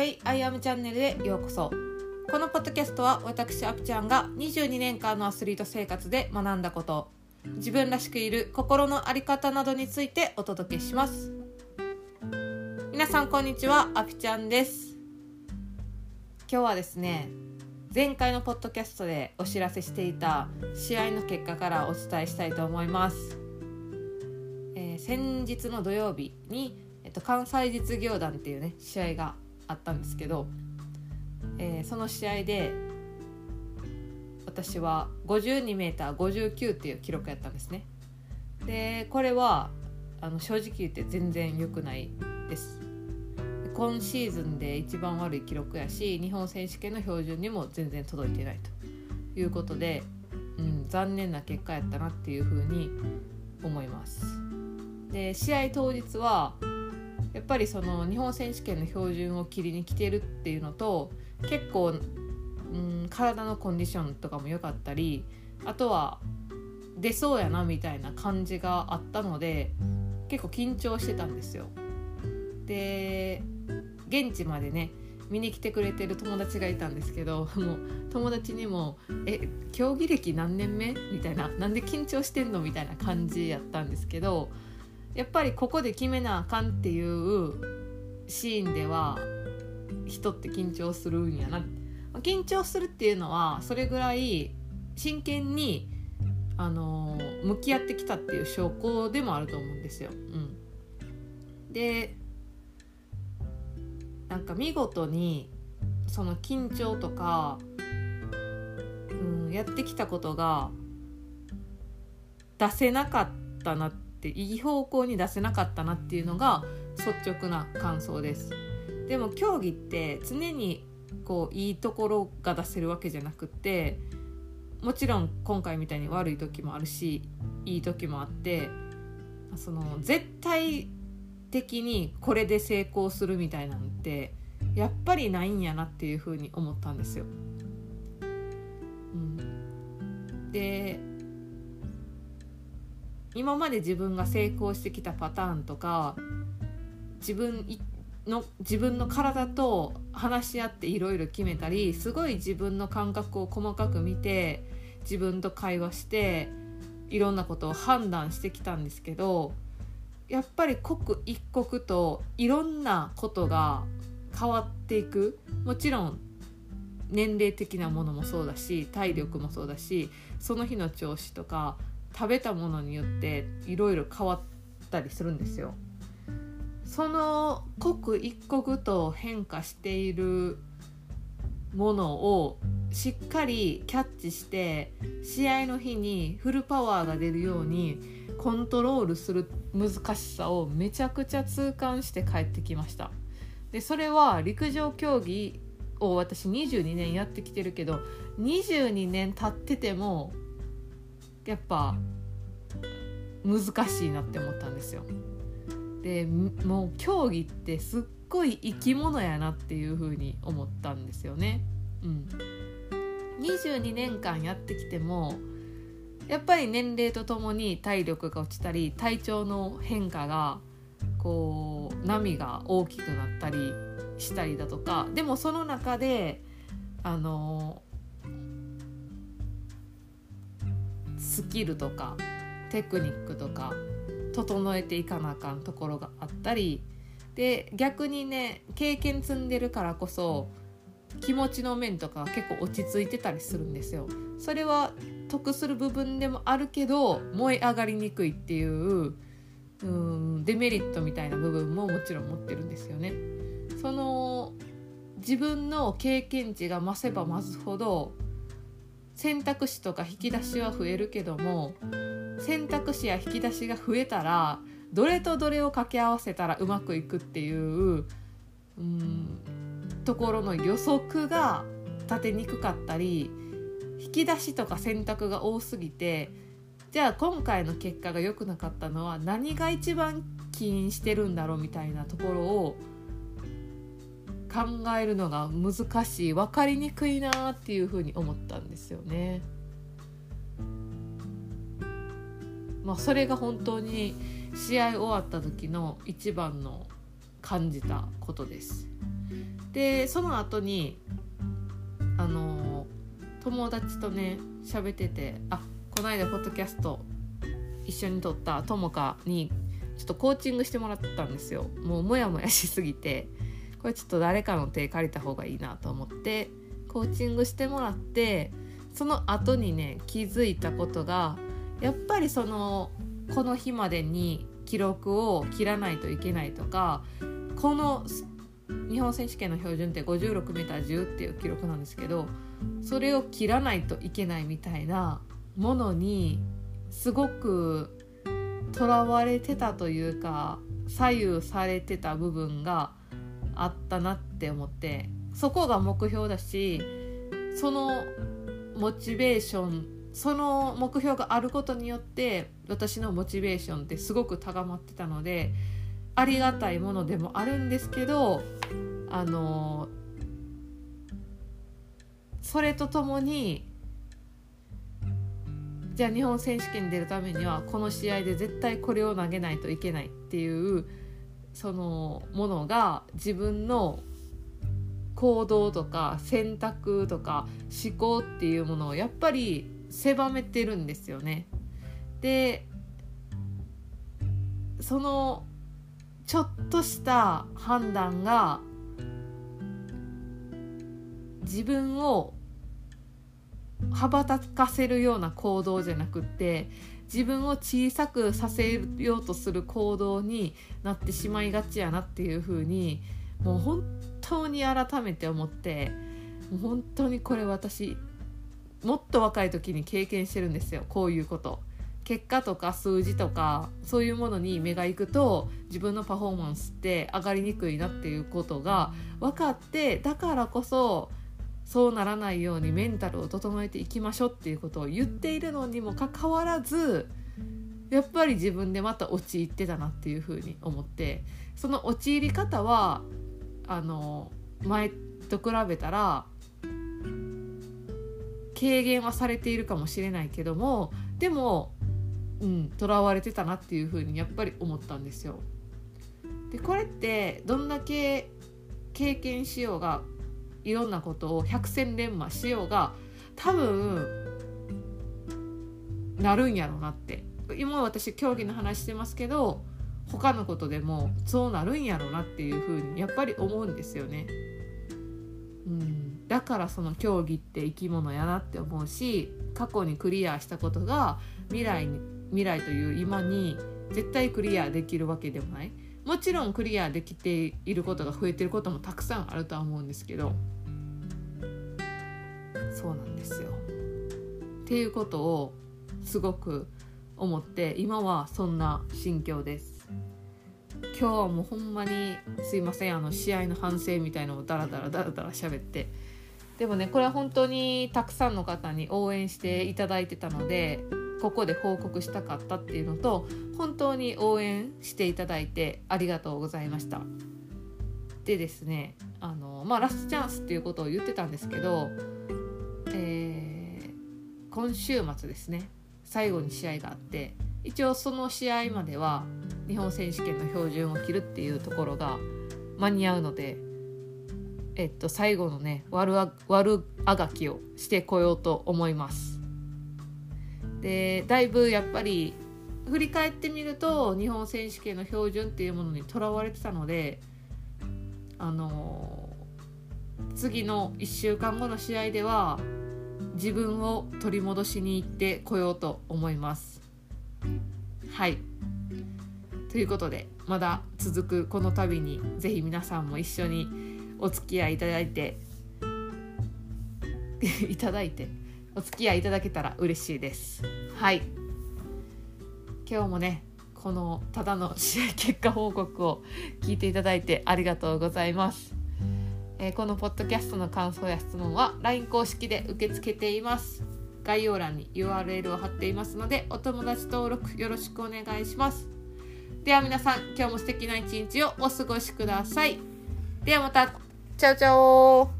Way I Am チャンネルへようこそ。このポッドキャストは私アピちゃんが22年間のアスリート生活で学んだこと自分らしくいる心の在り方などについてお届けします。皆さんこんにちはアピちゃんです。今日はですね前回のポッドキャストでお知らせしていた試合の結果からお伝えしたいと思います、えー先日の土曜日に、えっと、関西実業団っていうね試合があったんですけど、えーその試合で私は 52m59 っていう記録やったんですね。でこれはあの正直言って全然良くないです。今シーズンで一番悪い記録やし日本選手権の標準にも全然届いてないということで、うん、残念な結果やったなっていうふうに思います。で試合当日はやっぱりその日本選手権の標準を切りに来てるっていうのと結構、うん、体のコンディションとかも良かったりあとは出そうやなみたいな感じがあったので結構緊張してたんですよ。で現地までね見に来てくれてる友達がいたんですけど もう友達にも「え競技歴何年目?」みたいな「なんで緊張してんの?」みたいな感じやったんですけどやっぱりここで決めなあかんっていうシーンでは人って緊張するんやな緊張するっていうのはそれぐらい真剣にあの向き合ってきたっていう証拠でもあると思うんですよ。うん、でなんか見事にその緊張とか、うん、やってきたことが出せなかったなっていい方向に出せなかったなっていうのが率直な感想です。でも競技って常にこういいところが出せるわけじゃなくってもちろん今回みたいに悪い時もあるしいい時もあってその絶対的にこれで成功するみたいなのってやっぱりないんやなっていうふうに思ったんですよ。うん、で今まで自分が成功してきたパターンとか自分の自分の体と話し合っていろいろ決めたりすごい自分の感覚を細かく見て自分と会話していろんなことを判断してきたんですけどやっぱり刻一刻といろんなことが変わっていく。もちろん年齢的なものもそうだし体力もそうだしその日の調子とか食べたものによっていろいろ変わったりするんですよ。その刻一刻と変化しているものをしっかりキャッチして試合の日にフルパワーが出るようにコントロールする難しさをめちゃくちゃ痛感して帰ってきましたでそれは陸上競技を私22年やってきてるけど22年経っててもやっぱ難しいなって思ったんですよ。でもう競技ってすっごい生き物やなっていう風に思ったんですよね。うん、22年間やってきてもやっぱり年齢とともに体力が落ちたり体調の変化がこう波が大きくなったりしたりだとか。でもその中であのスキルとかテクニックとか整えていかなあかんところがあったりで逆にね経験積んでるからこそ気持ちの面とか結構落ち着いてたりするんですよ。それは得する部分でもあるけど燃え上がりにくいっていううんデメリットみたいな部分ももちろん持ってるんですよね。その自分の経験値が増せば増すほど選択肢とか引き出しは増えるけども選択肢や引き出しが増えたらどれとどれを掛け合わせたらうまくいくっていううんところの予測が立てにくかったり引き出しとか選択が多すぎてじゃあ今回の結果が良くなかったのは何が一番起因してるんだろうみたいなところを考えるのが難しい分かりにくいなっていうふうに思ったんですよね。まあ、それが本当に試合終わった時の一番の感じたことです。でその後にあの友達とね喋っててあこの間ポッドキャスト一緒に撮ったともかにちょっとコーチングしてもらったんですよもうモヤモヤしすぎてこれちょっと誰かの手借りた方がいいなと思ってコーチングしてもらってその後にね気づいたことがやっぱりそのこの日までに記録を切らないといけないとかこの日本選手権の標準って 56m10 っていう記録なんですけどそれを切らないといけないみたいなものにすごくとらわれてたというか左右されてた部分があったなって思ってそこが目標だしそのモチベーションその目標があることによって私のモチベーションってすごく高まってたのでありがたいものでもあるんですけどあのそれとともにじゃあ日本選手権に出るためにはこの試合で絶対これを投げないといけないっていうそのものが自分の行動とか選択とか思考っていうものをやっぱり狭めてるんですよね。でそのちょっとした判断が自分を羽ばたかせるような行動じゃなくって自分を小さくさせようとする行動になってしまいがちやなっていうふうにもう本当に改めて思ってもう本当にこれ私もっと若い時に経験してるんですよこういうこと。結果とか数字とかそういうものに目がいくと自分のパフォーマンスって上がりにくいなっていうことが分かってだからこそそうならないようにメンタルを整えていきましょうっていうことを言っているのにもかかわらずやっぱり自分でまた陥ってたなっていうふうに思ってその陥り方はあの前と比べたら軽減はされているかもしれないけどもでもうんとらわれてたなっていうふうにやっぱり思ったんですよ。でこれってどんだけ経験しようがいろんなことを百戦錬磨しようが多分なるんやろなって。今私競技の話してますけど他のことでもそうなるんやろなっていうふうにやっぱり思うんですよね。うん、だからその競技って生き物やなって思うし過去にクリアしたことが未来に未来という今に絶対クリアできるわけでもない。もちろんクリアできていることが増えてることもたくさんあるとは思うんですけどそうなんですよ。っていうことをすごく思って今はそんな心境です。今日はもうほんまにすいませんあの試合の反省みたいのをダラダラダラダラ喋ってでもねこれは本当にたくさんの方に応援していただいてたのでここで報告したかったっていうのと本当に応援していただいてありがとうございました。でですねあのまあラストチャンスっていうことを言ってたんですけど、えー、今週末ですね最後に試合があって一応その試合までは日本選手権の標準を切るっていうところが間に合うのでえっと最後のね悪あ悪あがきをしてこようと思います。でだいぶやっぱり振り返ってみると日本選手権の標準っていうものにとらわれてたのであの次の1週間後の試合では自分を取り戻しに行ってこようと思います。はいということでまだ続くこの度に是非皆さんも一緒にお付き合いいただいて いただいてお付き合いいただけたら嬉しいです。はい。今日もねこのただの試合結果報告を聞いていただいてありがとうございます、えー、このポッドキャストの感想や質問は LINE 公式で受け付けています。概要欄に URL を貼っていますのでお友達登録よろしくお願いします。では皆さん今日も素敵な一日をお過ごしください。ではまた。チャオチャオ